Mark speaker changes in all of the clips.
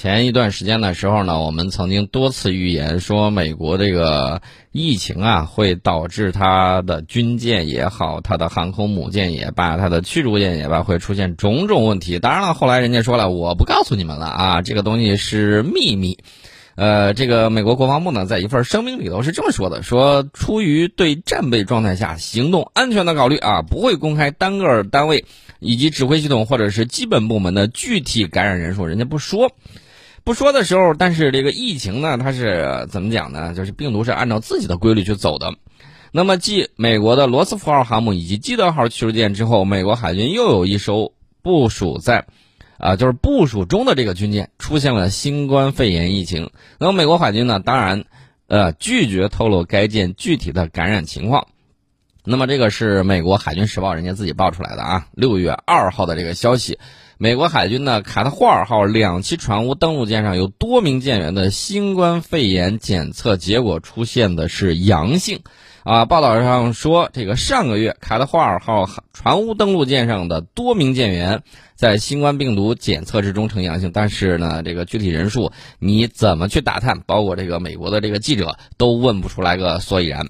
Speaker 1: 前一段时间的时候呢，我们曾经多次预言说，美国这个疫情啊，会导致它的军舰也好，它的航空母舰也罢，它的驱逐舰也罢，会出现种种问题。当然了，后来人家说了，我不告诉你们了啊，这个东西是秘密。呃，这个美国国防部呢，在一份声明里头是这么说的：说出于对战备状态下行动安全的考虑啊，不会公开单个单位以及指挥系统或者是基本部门的具体感染人数，人家不说。不说的时候，但是这个疫情呢，它是怎么讲呢？就是病毒是按照自己的规律去走的。那么，继美国的罗斯福号航母以及基德号驱逐舰之后，美国海军又有一艘部署在，啊，就是部署中的这个军舰出现了新冠肺炎疫情。那么，美国海军呢，当然，呃，拒绝透露该舰具体的感染情况。那么，这个是美国海军时报人家自己报出来的啊，六月二号的这个消息。美国海军的卡特霍尔号两栖船坞登陆舰上有多名舰员的新冠肺炎检测结果出现的是阳性，啊，报道上说，这个上个月卡特霍尔号船坞登陆舰上的多名舰员在新冠病毒检测之中呈阳性，但是呢，这个具体人数你怎么去打探，包括这个美国的这个记者都问不出来个所以然。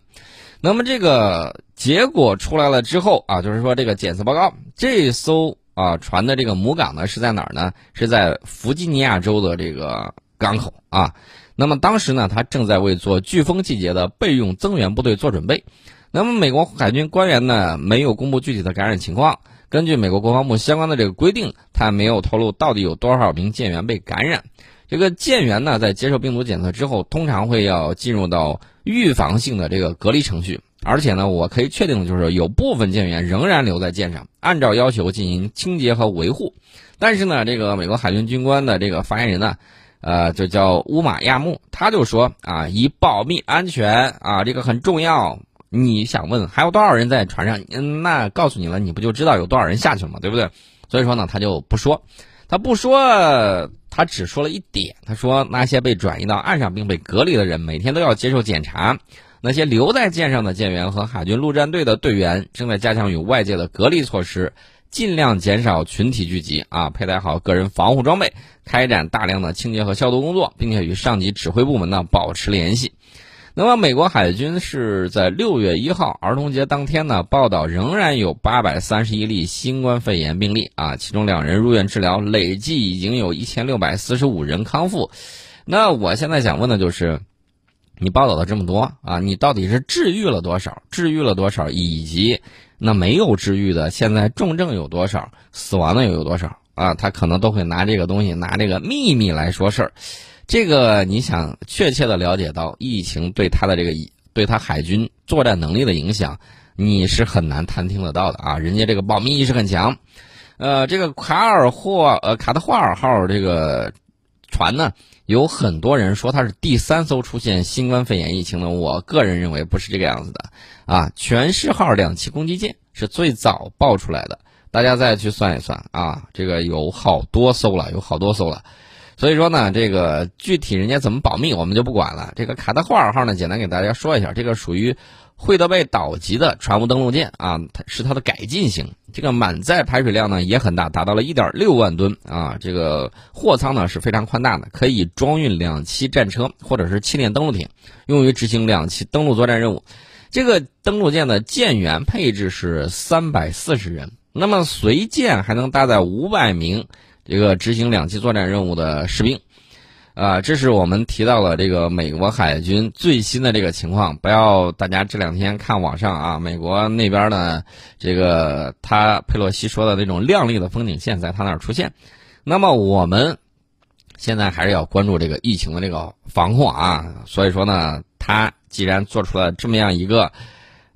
Speaker 1: 那么这个结果出来了之后啊，就是说这个检测报告，这艘。啊，船的这个母港呢是在哪儿呢？是在弗吉尼亚州的这个港口啊。那么当时呢，他正在为做飓风季节的备用增援部队做准备。那么美国海军官员呢没有公布具体的感染情况。根据美国国防部相关的这个规定，他没有透露到底有多少名舰员被感染。这个舰员呢在接受病毒检测之后，通常会要进入到预防性的这个隔离程序。而且呢，我可以确定的就是有部分舰员仍然留在舰上，按照要求进行清洁和维护。但是呢，这个美国海军军官的这个发言人呢，呃，就叫乌马亚木，他就说啊，以保密安全啊，这个很重要。你想问还有多少人在船上？嗯，那告诉你了，你不就知道有多少人下去了吗？对不对？所以说呢，他就不说，他不说，他只说了一点，他说那些被转移到岸上并被隔离的人，每天都要接受检查。那些留在舰上的舰员和海军陆战队的队员正在加强与外界的隔离措施，尽量减少群体聚集啊，佩戴好个人防护装备，开展大量的清洁和消毒工作，并且与上级指挥部门呢保持联系。那么，美国海军是在六月一号儿童节当天呢报道，仍然有八百三十一例新冠肺炎病例啊，其中两人入院治疗，累计已经有一千六百四十五人康复。那我现在想问的就是。你报道的这么多啊，你到底是治愈了多少？治愈了多少？以及那没有治愈的，现在重症有多少？死亡的又有多少？啊，他可能都会拿这个东西，拿这个秘密来说事儿。这个你想确切的了解到疫情对他的这个对他海军作战能力的影响，你是很难探听得到的啊。人家这个保密意识很强。呃，这个卡尔霍呃卡特霍尔号这个船呢？有很多人说它是第三艘出现新冠肺炎疫情的，我个人认为不是这个样子的，啊，全狮号两栖攻击舰是最早爆出来的，大家再去算一算啊，这个有好多艘了，有好多艘了，所以说呢，这个具体人家怎么保密我们就不管了。这个卡特霍尔号呢，简单给大家说一下，这个属于。惠德贝岛级的船坞登陆舰啊，它是它的改进型。这个满载排水量呢也很大，达到了一点六万吨啊。这个货舱呢是非常宽大的，可以装运两栖战车或者是气垫登陆艇，用于执行两栖登陆作战任务。这个登陆舰的舰员配置是三百四十人，那么随舰还能搭载五百名这个执行两栖作战任务的士兵。啊，这是我们提到了这个美国海军最新的这个情况。不要大家这两天看网上啊，美国那边呢，这个他佩洛西说的那种亮丽的风景线在他那儿出现。那么我们现在还是要关注这个疫情的这个防控啊。所以说呢，他既然做出了这么样一个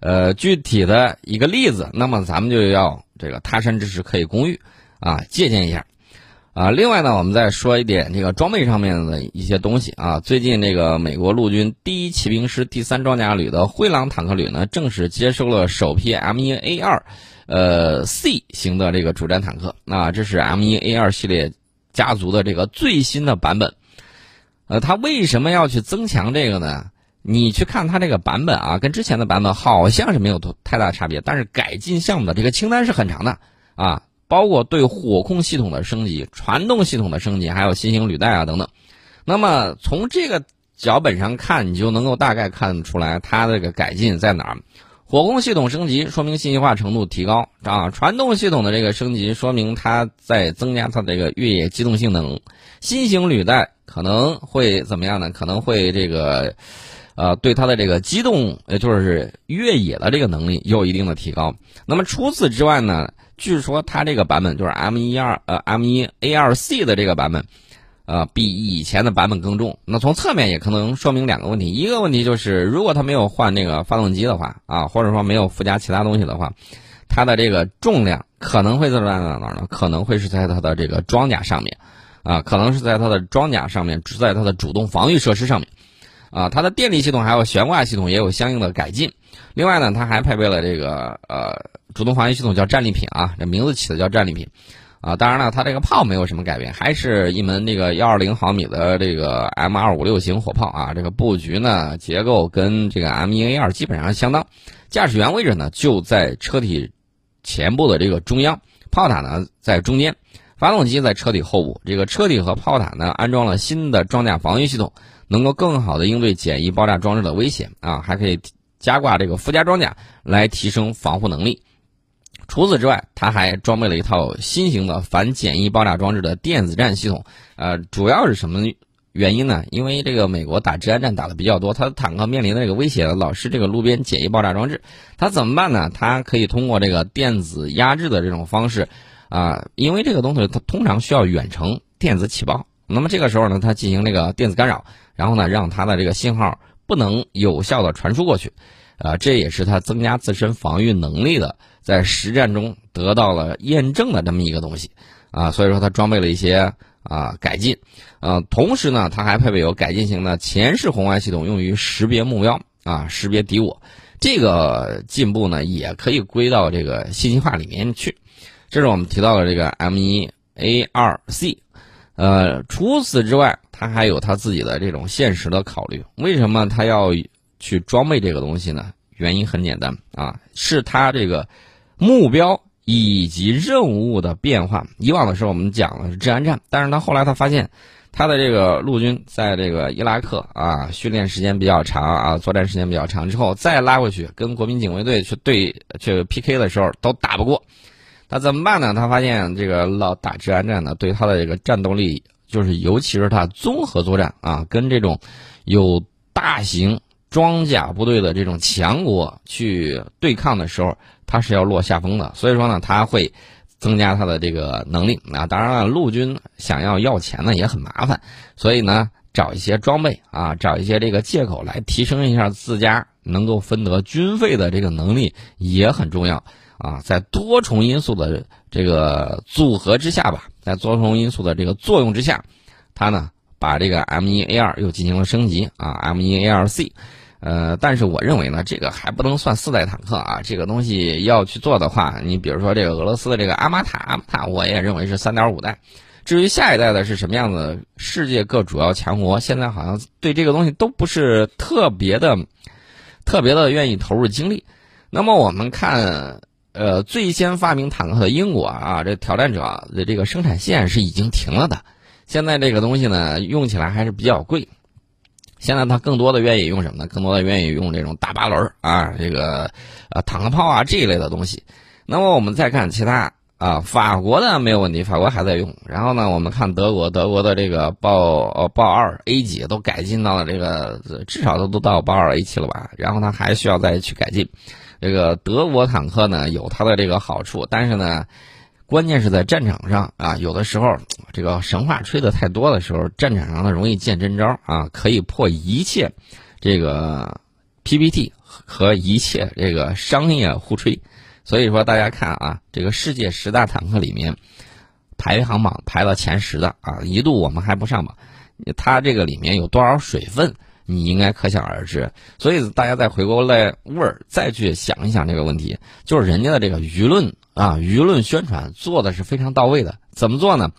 Speaker 1: 呃具体的一个例子，那么咱们就要这个他山之石可以攻玉啊，借鉴一下。啊，另外呢，我们再说一点这个装备上面的一些东西啊。最近这个美国陆军第一骑兵师第三装甲旅的灰狼坦克旅呢，正式接收了首批 M1A 二，呃 C 型的这个主战坦克。那这是 M1A 二系列家族的这个最新的版本。呃，它为什么要去增强这个呢？你去看它这个版本啊，跟之前的版本好像是没有太大差别，但是改进项目的这个清单是很长的啊。包括对火控系统的升级、传动系统的升级，还有新型履带啊等等。那么从这个脚本上看，你就能够大概看出来它这个改进在哪儿。火控系统升级说明信息化程度提高啊，传动系统的这个升级说明它在增加它的这个越野机动性能。新型履带可能会怎么样呢？可能会这个，呃，对它的这个机动，也就是越野的这个能力有一定的提高。那么除此之外呢？据说它这个版本就是 M 一二呃 M 一 A 二 C 的这个版本。呃，比以前的版本更重。那从侧面也可能说明两个问题。一个问题就是，如果它没有换那个发动机的话，啊，或者说没有附加其他东西的话，它的这个重量可能会在哪哪呢？可能会是在它的这个装甲上面，啊，可能是在它的装甲上面，在它的主动防御设施上面，啊，它的电力系统还有悬挂系统也有相应的改进。另外呢，它还配备了这个呃主动防御系统，叫战利品啊，这名字起的叫战利品。啊，当然了，它这个炮没有什么改变，还是一门这个幺二零毫米的这个 M 二五六型火炮啊。这个布局呢，结构跟这个 M 一 A 二基本上相当。驾驶员位置呢就在车体前部的这个中央，炮塔呢在中间，发动机在车体后部。这个车体和炮塔呢安装了新的装甲防御系统，能够更好的应对简易爆炸装置的威胁啊，还可以加挂这个附加装甲来提升防护能力。除此之外，它还装备了一套新型的反简易爆炸装置的电子战系统。呃，主要是什么原因呢？因为这个美国打治安战打的比较多，它的坦克面临的这个威胁老是这个路边简易爆炸装置。它怎么办呢？它可以通过这个电子压制的这种方式，啊，因为这个东西它通常需要远程电子起爆。那么这个时候呢，它进行这个电子干扰，然后呢，让它的这个信号不能有效的传输过去。啊，这也是它增加自身防御能力的。在实战中得到了验证的这么一个东西，啊，所以说它装备了一些啊改进，呃，同时呢，它还配备有改进型的前视红外系统，用于识别目标啊，识别敌我。这个进步呢，也可以归到这个信息化里面去。这是我们提到的这个 M 一 A 二 C，呃，除此之外，它还有它自己的这种现实的考虑。为什么它要去装备这个东西呢？原因很简单啊，是它这个。目标以及任务的变化，以往的时候我们讲的是治安战，但是他后来他发现，他的这个陆军在这个伊拉克啊训练时间比较长啊，作战时间比较长之后，再拉过去跟国民警卫队去对去 PK 的时候都打不过，那怎么办呢？他发现这个老打治安战呢，对他的这个战斗力，就是尤其是他综合作战啊，跟这种有大型装甲部队的这种强国去对抗的时候。他是要落下风的，所以说呢，他会增加他的这个能力啊。当然了，陆军想要要钱呢也很麻烦，所以呢，找一些装备啊，找一些这个借口来提升一下自家能够分得军费的这个能力也很重要啊。在多重因素的这个组合之下吧，在多重因素的这个作用之下，他呢把这个 M 一 A 二又进行了升级啊，M 一 A 二 C。呃，但是我认为呢，这个还不能算四代坦克啊。这个东西要去做的话，你比如说这个俄罗斯的这个阿玛塔，阿玛塔我也认为是三点五代。至于下一代的是什么样子，世界各主要强国现在好像对这个东西都不是特别的、特别的愿意投入精力。那么我们看，呃，最先发明坦克的英国啊，这挑战者的这个生产线是已经停了的。现在这个东西呢，用起来还是比较贵。现在他更多的愿意用什么呢？更多的愿意用这种大八轮啊，这个啊坦克炮啊这一类的东西。那么我们再看其他啊，法国的没有问题，法国还在用。然后呢，我们看德国，德国的这个豹呃豹二 A 级都改进到了这个至少都都到豹二 A 七了吧？然后它还需要再去改进。这个德国坦克呢有它的这个好处，但是呢。关键是在战场上啊，有的时候这个神话吹的太多的时候，战场上呢容易见真招啊，可以破一切这个 PPT 和一切这个商业互吹。所以说，大家看啊，这个世界十大坦克里面排行榜排到前十的啊，一度我们还不上榜，它这个里面有多少水分，你应该可想而知。所以大家再回过来味儿，再去想一想这个问题，就是人家的这个舆论。啊，舆论宣传做的是非常到位的。怎么做呢？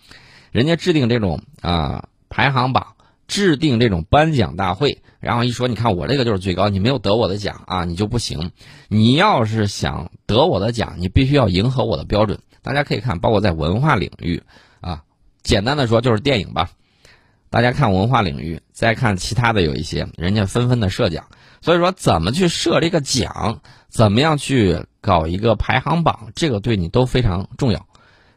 Speaker 1: 人家制定这种啊排行榜，制定这种颁奖大会，然后一说，你看我这个就是最高，你没有得我的奖啊，你就不行。你要是想得我的奖，你必须要迎合我的标准。大家可以看，包括在文化领域啊，简单的说就是电影吧。大家看文化领域，再看其他的有一些，人家纷纷的设奖。所以说，怎么去设这个奖，怎么样去搞一个排行榜，这个对你都非常重要。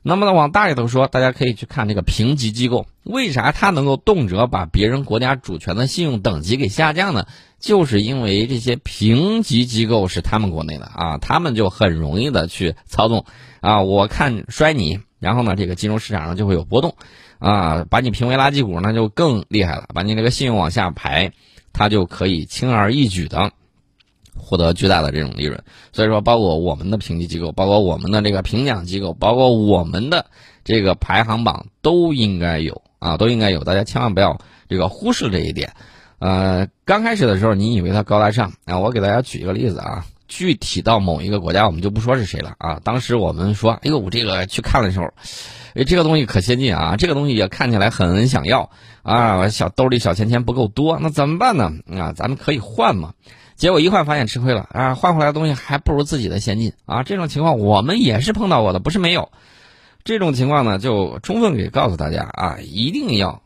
Speaker 1: 那么呢，往大里头说，大家可以去看这个评级机构，为啥它能够动辄把别人国家主权的信用等级给下降呢？就是因为这些评级机构是他们国内的啊，他们就很容易的去操纵啊。我看摔你，然后呢，这个金融市场上就会有波动。啊，把你评为垃圾股，那就更厉害了。把你这个信用往下排，它就可以轻而易举的获得巨大的这种利润。所以说，包括我们的评级机构，包括我们的这个评奖机构，包括我们的这个排行榜，都应该有啊，都应该有。大家千万不要这个忽视这一点。呃，刚开始的时候，你以为它高大上啊？我给大家举一个例子啊，具体到某一个国家，我们就不说是谁了啊。当时我们说，哎呦，我这个去看的时候。哎，这个东西可先进啊！这个东西也看起来很想要啊，小兜里小钱钱不够多，那怎么办呢？啊，咱们可以换嘛。结果一换发现吃亏了啊，换回来的东西还不如自己的先进啊。这种情况我们也是碰到过的，不是没有。这种情况呢，就充分给告诉大家啊，一定要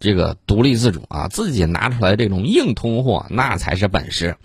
Speaker 1: 这个独立自主啊，自己拿出来这种硬通货，那才是本事。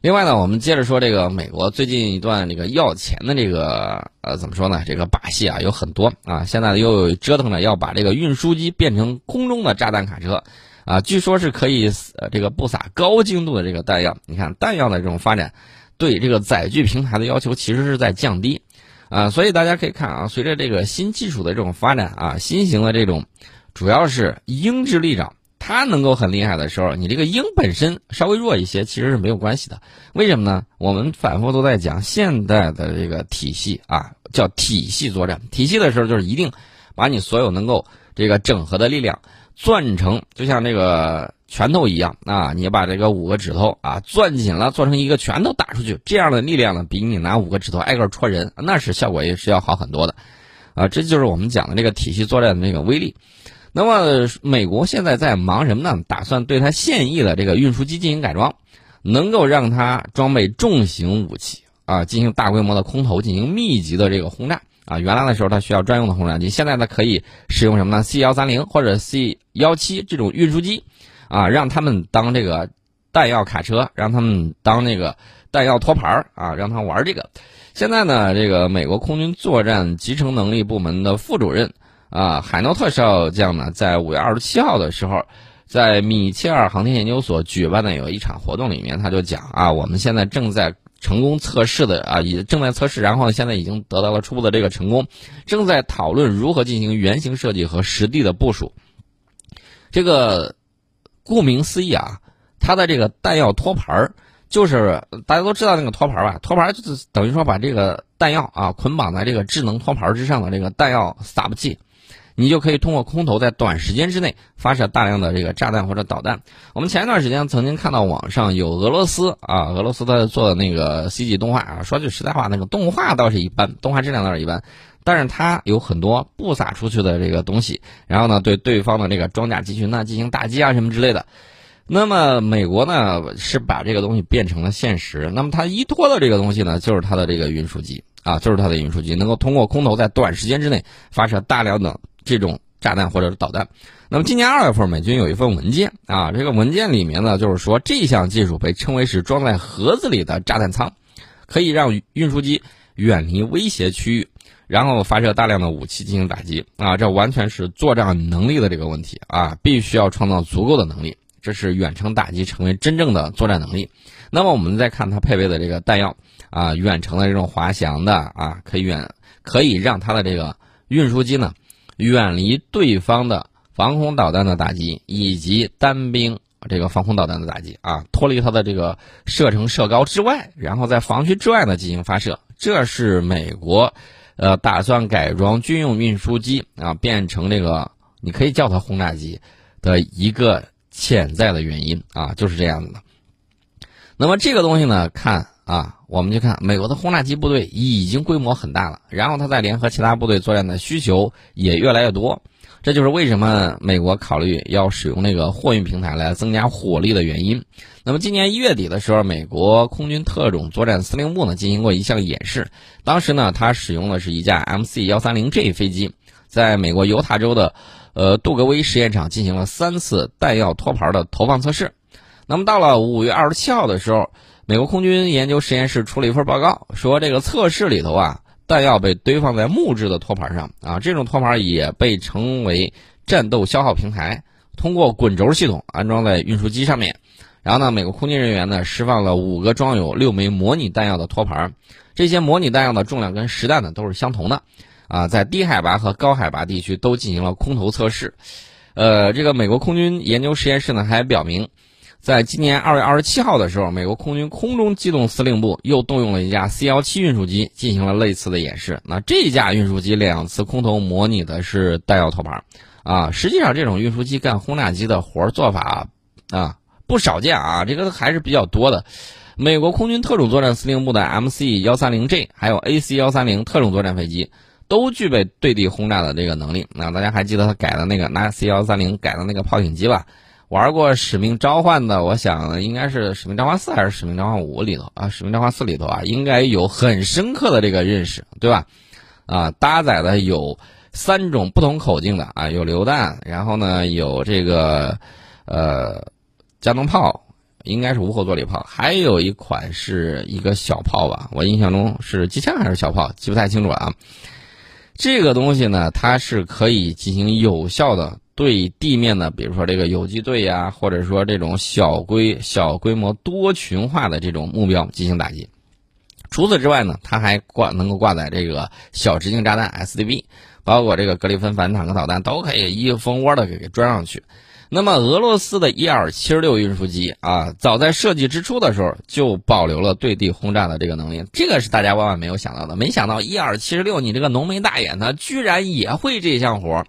Speaker 1: 另外呢，我们接着说这个美国最近一段这个要钱的这个呃怎么说呢？这个把戏啊有很多啊，现在又折腾着要把这个运输机变成空中的炸弹卡车，啊，据说是可以呃这个不撒高精度的这个弹药。你看弹药的这种发展，对这个载具平台的要求其实是在降低，啊，所以大家可以看啊，随着这个新技术的这种发展啊，新型的这种主要是鹰之力长。它能够很厉害的时候，你这个鹰本身稍微弱一些，其实是没有关系的。为什么呢？我们反复都在讲现代的这个体系啊，叫体系作战。体系的时候，就是一定把你所有能够这个整合的力量攥成，就像这个拳头一样啊，你把这个五个指头啊攥紧了，做成一个拳头打出去，这样的力量呢，比你拿五个指头挨个戳人，那是效果也是要好很多的。啊，这就是我们讲的这个体系作战的那个威力。那么，美国现在在忙什么呢？打算对它现役的这个运输机进行改装，能够让它装备重型武器啊，进行大规模的空投，进行密集的这个轰炸啊。原来的时候它需要专用的轰炸机，现在呢可以使用什么呢？C 幺三零或者 C 幺七这种运输机啊，让他们当这个弹药卡车，让他们当那个弹药托盘啊，让他玩这个。现在呢，这个美国空军作战集成能力部门的副主任。啊，海诺特少将呢，在五月二十七号的时候，在米切尔航天研究所举办的有一场活动里面，他就讲啊，我们现在正在成功测试的啊，也正在测试，然后呢现在已经得到了初步的这个成功，正在讨论如何进行原型设计和实地的部署。这个顾名思义啊，它的这个弹药托盘儿，就是大家都知道那个托盘吧？托盘就是等于说把这个弹药啊捆绑在这个智能托盘之上的这个弹药撒布器。你就可以通过空投在短时间之内发射大量的这个炸弹或者导弹。我们前一段时间曾经看到网上有俄罗斯啊，俄罗斯在做的那个 CG 动画啊，说句实在话，那个动画倒是一般，动画质量倒是一般，但是它有很多不撒出去的这个东西，然后呢对对方的这个装甲集群呢进行打击啊什么之类的。那么美国呢是把这个东西变成了现实，那么它依托的这个东西呢就是它的这个运输机啊，就是它的运输机能够通过空投在短时间之内发射大量的。这种炸弹或者是导弹，那么今年二月份，美军有一份文件啊，这个文件里面呢，就是说这项技术被称为是装在盒子里的炸弹舱，可以让运输机远离威胁区域，然后发射大量的武器进行打击啊，这完全是作战能力的这个问题啊，必须要创造足够的能力，这是远程打击成为真正的作战能力。那么我们再看它配备的这个弹药啊，远程的这种滑翔的啊，可以远可以让它的这个运输机呢。远离对方的防空导弹的打击，以及单兵这个防空导弹的打击啊，脱离它的这个射程射高之外，然后在防区之外呢进行发射，这是美国，呃，打算改装军用运输机啊，变成这个你可以叫它轰炸机的一个潜在的原因啊，就是这样子的。那么这个东西呢，看。啊，我们就看美国的轰炸机部队已经规模很大了，然后它在联合其他部队作战的需求也越来越多，这就是为什么美国考虑要使用那个货运平台来增加火力的原因。那么今年一月底的时候，美国空军特种作战司令部呢进行过一项演示，当时呢，它使用的是一架 MC 幺三零 J 飞机，在美国犹他州的呃杜格威实验场进行了三次弹药托盘的投放测试。那么到了五月二十七号的时候，美国空军研究实验室出了一份报告，说这个测试里头啊，弹药被堆放在木质的托盘上啊，这种托盘也被称为战斗消耗平台，通过滚轴系统安装在运输机上面。然后呢，美国空军人员呢释放了五个装有六枚模拟弹药的托盘，这些模拟弹药的重量跟实弹呢都是相同的，啊，在低海拔和高海拔地区都进行了空投测试。呃，这个美国空军研究实验室呢还表明，在今年二月二十七号的时候，美国空军空中机动司令部又动用了一架 C 幺七运输机进行了类似的演示。那这架运输机两次空投模拟的是弹药托盘，啊，实际上这种运输机干轰炸机的活做法，啊。不少见啊，这个还是比较多的。美国空军特种作战司令部的 MC 幺三零 J 还有 AC 幺三零特种作战飞机都具备对地轰炸的这个能力。那大家还记得他改的那个拿 C 幺三零改的那个炮艇机吧？玩过《使命召唤》的，我想应该是《使命召唤四》还是《使命召唤五》里头啊，《使命召唤四》里头啊，应该有很深刻的这个认识，对吧？啊，搭载的有三种不同口径的啊，有榴弹，然后呢有这个呃。加农炮应该是无后坐力炮，还有一款是一个小炮吧，我印象中是机枪还是小炮，记不太清楚了啊。这个东西呢，它是可以进行有效的对地面的，比如说这个游击队呀，或者说这种小规小规模多群化的这种目标进行打击。除此之外呢，它还挂能够挂载这个小直径炸弹 SDB，包括这个格里芬反坦克导弹都可以一蜂窝的给给装上去。那么俄罗斯的伊尔七十六运输机啊，早在设计之初的时候就保留了对地轰炸的这个能力，这个是大家万万没有想到的。没想到伊尔七十六，你这个浓眉大眼的居然也会这项活儿，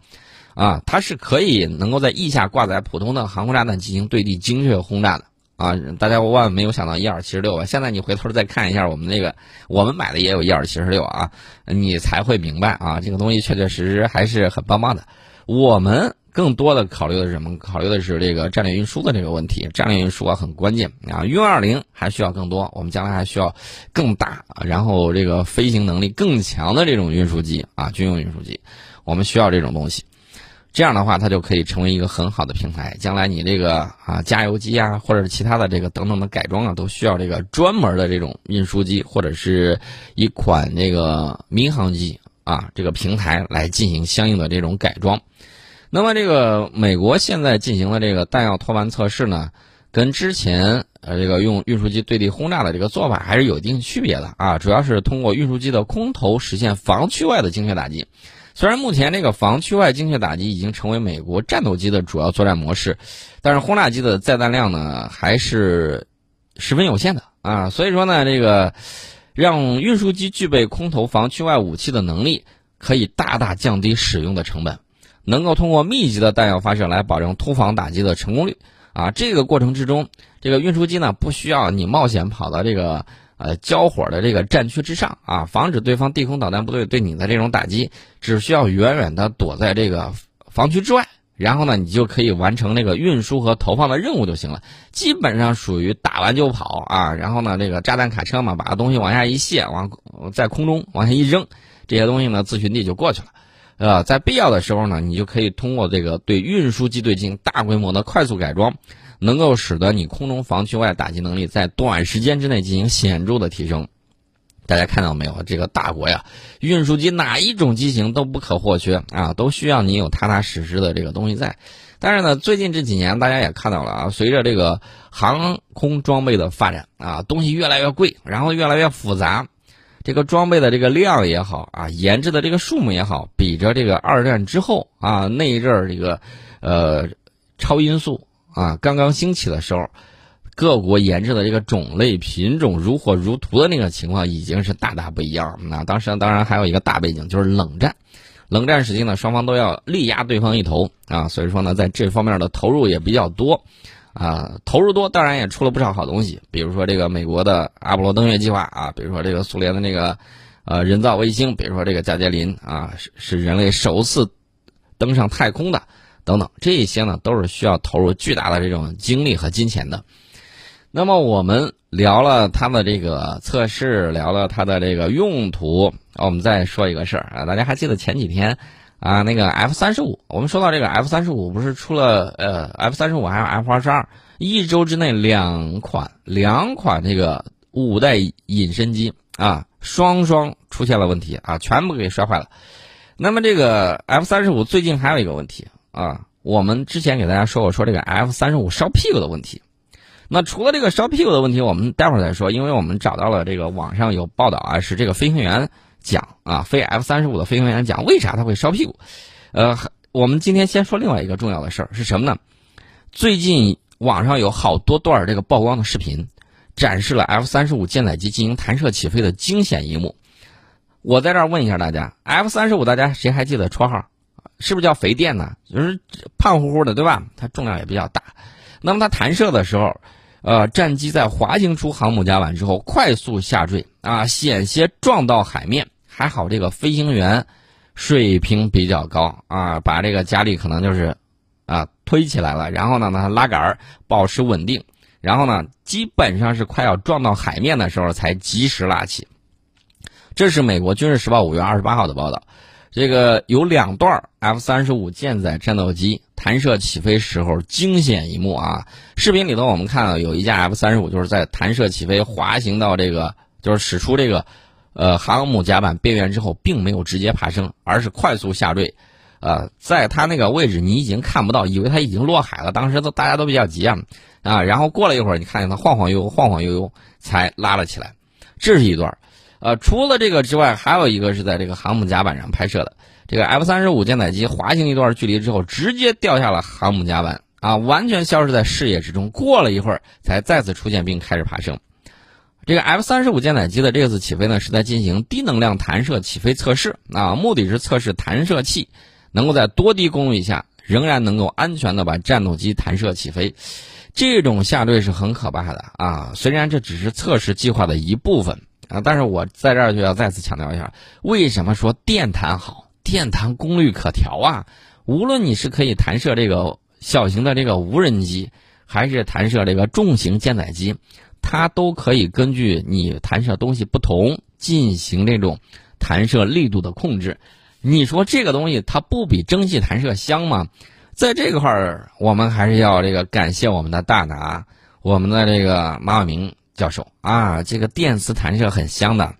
Speaker 1: 啊，它是可以能够在翼下挂载普通的航空炸弹进行对地精确轰炸的啊！大家万万没有想到伊尔七十六吧？现在你回头再看一下我们那个，我们买的也有伊尔七十六啊，你才会明白啊，这个东西确确实实还是很棒棒的。我们。更多的考虑的是什么？考虑的是这个战略运输的这个问题。战略运输啊很关键啊，运二零还需要更多，我们将来还需要更大，然后这个飞行能力更强的这种运输机啊，军用运输机，我们需要这种东西。这样的话，它就可以成为一个很好的平台。将来你这个啊加油机啊，或者是其他的这个等等的改装啊，都需要这个专门的这种运输机，或者是一款这个民航机啊这个平台来进行相应的这种改装。那么，这个美国现在进行的这个弹药托盘测试呢，跟之前呃这个用运输机对地轰炸的这个做法还是有一定区别的啊。主要是通过运输机的空投实现防区外的精确打击。虽然目前这个防区外精确打击已经成为美国战斗机的主要作战模式，但是轰炸机的载弹量呢还是十分有限的啊。所以说呢，这个让运输机具备空投防区外武器的能力，可以大大降低使用的成本。能够通过密集的弹药发射来保证突防打击的成功率，啊，这个过程之中，这个运输机呢不需要你冒险跑到这个呃交火的这个战区之上啊，防止对方地空导弹部队对你的这种打击，只需要远远的躲在这个防区之外，然后呢，你就可以完成那个运输和投放的任务就行了，基本上属于打完就跑啊，然后呢，这个炸弹卡车嘛，把东西往下一卸，往在空中往下一扔，这些东西呢自寻地就过去了。呃，在必要的时候呢，你就可以通过这个对运输机队进行大规模的快速改装，能够使得你空中防区外打击能力在短时间之内进行显著的提升。大家看到没有？这个大国呀，运输机哪一种机型都不可或缺啊，都需要你有踏踏实实的这个东西在。但是呢，最近这几年大家也看到了啊，随着这个航空装备的发展啊，东西越来越贵，然后越来越复杂。这个装备的这个量也好啊，研制的这个数目也好，比着这个二战之后啊那一阵儿这个，呃，超音速啊刚刚兴起的时候，各国研制的这个种类品种如火如荼的那个情况已经是大大不一样。那当时当然还有一个大背景就是冷战，冷战时期呢双方都要力压对方一头啊，所以说呢在这方面的投入也比较多。啊，投入多，当然也出了不少好东西，比如说这个美国的阿波罗登月计划啊，比如说这个苏联的那个呃人造卫星，比如说这个加捷林啊，是是人类首次登上太空的等等，这些呢都是需要投入巨大的这种精力和金钱的。那么我们聊了它的这个测试，聊了它的这个用途，我们再说一个事儿啊，大家还记得前几天啊那个 F 三十五，我们说到这个 F 三十五不是出了呃 F 三十五还有 F 二十二，一周之内两款两款这个五代隐身机啊双双出现了问题啊，全部给摔坏了。那么这个 F 三十五最近还有一个问题啊，我们之前给大家说过，说这个 F 三十五烧屁股的问题。那除了这个烧屁股的问题，我们待会儿再说，因为我们找到了这个网上有报道啊，是这个飞行员讲啊，飞 F 三十五的飞行员讲为啥他会烧屁股。呃，我们今天先说另外一个重要的事儿是什么呢？最近网上有好多段这个曝光的视频，展示了 F 三十五舰载机进行弹射起飞的惊险一幕。我在这儿问一下大家，F 三十五大家谁还记得绰号？是不是叫肥电呢？就是胖乎乎的，对吧？它重量也比较大。那么它弹射的时候。呃，战机在滑行出航母甲板之后，快速下坠啊，险些撞到海面。还好这个飞行员水平比较高啊，把这个加力可能就是啊推起来了，然后呢，它拉杆保持稳定，然后呢，基本上是快要撞到海面的时候才及时拉起。这是美国《军事时报》五月二十八号的报道。这个有两段 F 三十五舰载战斗机弹射起飞时候惊险一幕啊！视频里头我们看到有一架 F 三十五就是在弹射起飞滑行到这个就是驶出这个呃航母甲板边缘之后，并没有直接爬升，而是快速下坠。呃，在它那个位置你已经看不到，以为它已经落海了。当时都大家都比较急啊啊！然后过了一会儿，你看见它晃晃悠悠、晃晃悠悠才拉了起来。这是一段。呃，除了这个之外，还有一个是在这个航母甲板上拍摄的。这个 F 三十五舰载机滑行一段距离之后，直接掉下了航母甲板，啊，完全消失在视野之中。过了一会儿，才再次出现并开始爬升。这个 F 三十五舰载机的这次起飞呢，是在进行低能量弹射起飞测试，啊，目的是测试弹射器能够在多低功率下仍然能够安全的把战斗机弹射起飞。这种下坠是很可怕的啊！虽然这只是测试计划的一部分。啊！但是我在这儿就要再次强调一下，为什么说电弹好？电弹功率可调啊！无论你是可以弹射这个小型的这个无人机，还是弹射这个重型舰载机，它都可以根据你弹射东西不同进行这种弹射力度的控制。你说这个东西它不比蒸汽弹射香吗？在这块儿，我们还是要这个感谢我们的大拿，我们的这个马晓明。教授啊，这个电磁弹射很香的。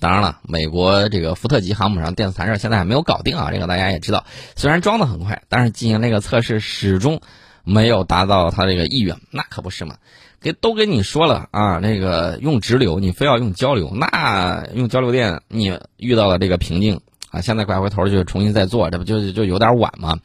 Speaker 1: 当然了，美国这个福特级航母上电磁弹射现在还没有搞定啊，这个大家也知道。虽然装的很快，但是进行那个测试始终没有达到他这个意愿，那可不是嘛？给都跟你说了啊，那个用直流，你非要用交流，那用交流电你遇到了这个瓶颈啊，现在拐回头就重新再做，这不就就有点晚吗？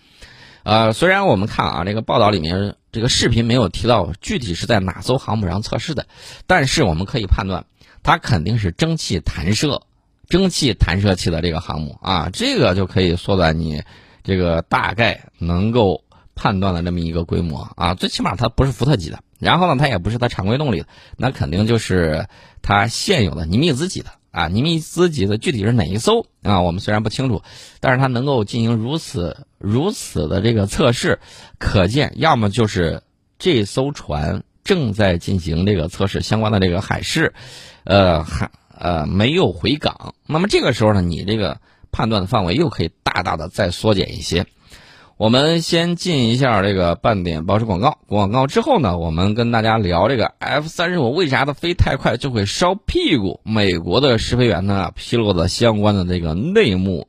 Speaker 1: 呃，虽然我们看啊，这个报道里面这个视频没有提到具体是在哪艘航母上测试的，但是我们可以判断，它肯定是蒸汽弹射、蒸汽弹射器的这个航母啊，这个就可以缩短你这个大概能够判断的这么一个规模啊。最起码它不是福特级的，然后呢，它也不是它常规动力的，那肯定就是它现有的尼米兹级的。啊，尼米兹级的具体是哪一艘啊？我们虽然不清楚，但是它能够进行如此如此的这个测试，可见要么就是这艘船正在进行这个测试相关的这个海试，呃，还呃没有回港。那么这个时候呢，你这个判断的范围又可以大大的再缩减一些。我们先进一下这个半点报时广告，广告之后呢，我们跟大家聊这个 F 三十五为啥它飞太快就会烧屁股？美国的试飞员呢披露了相关的这个内幕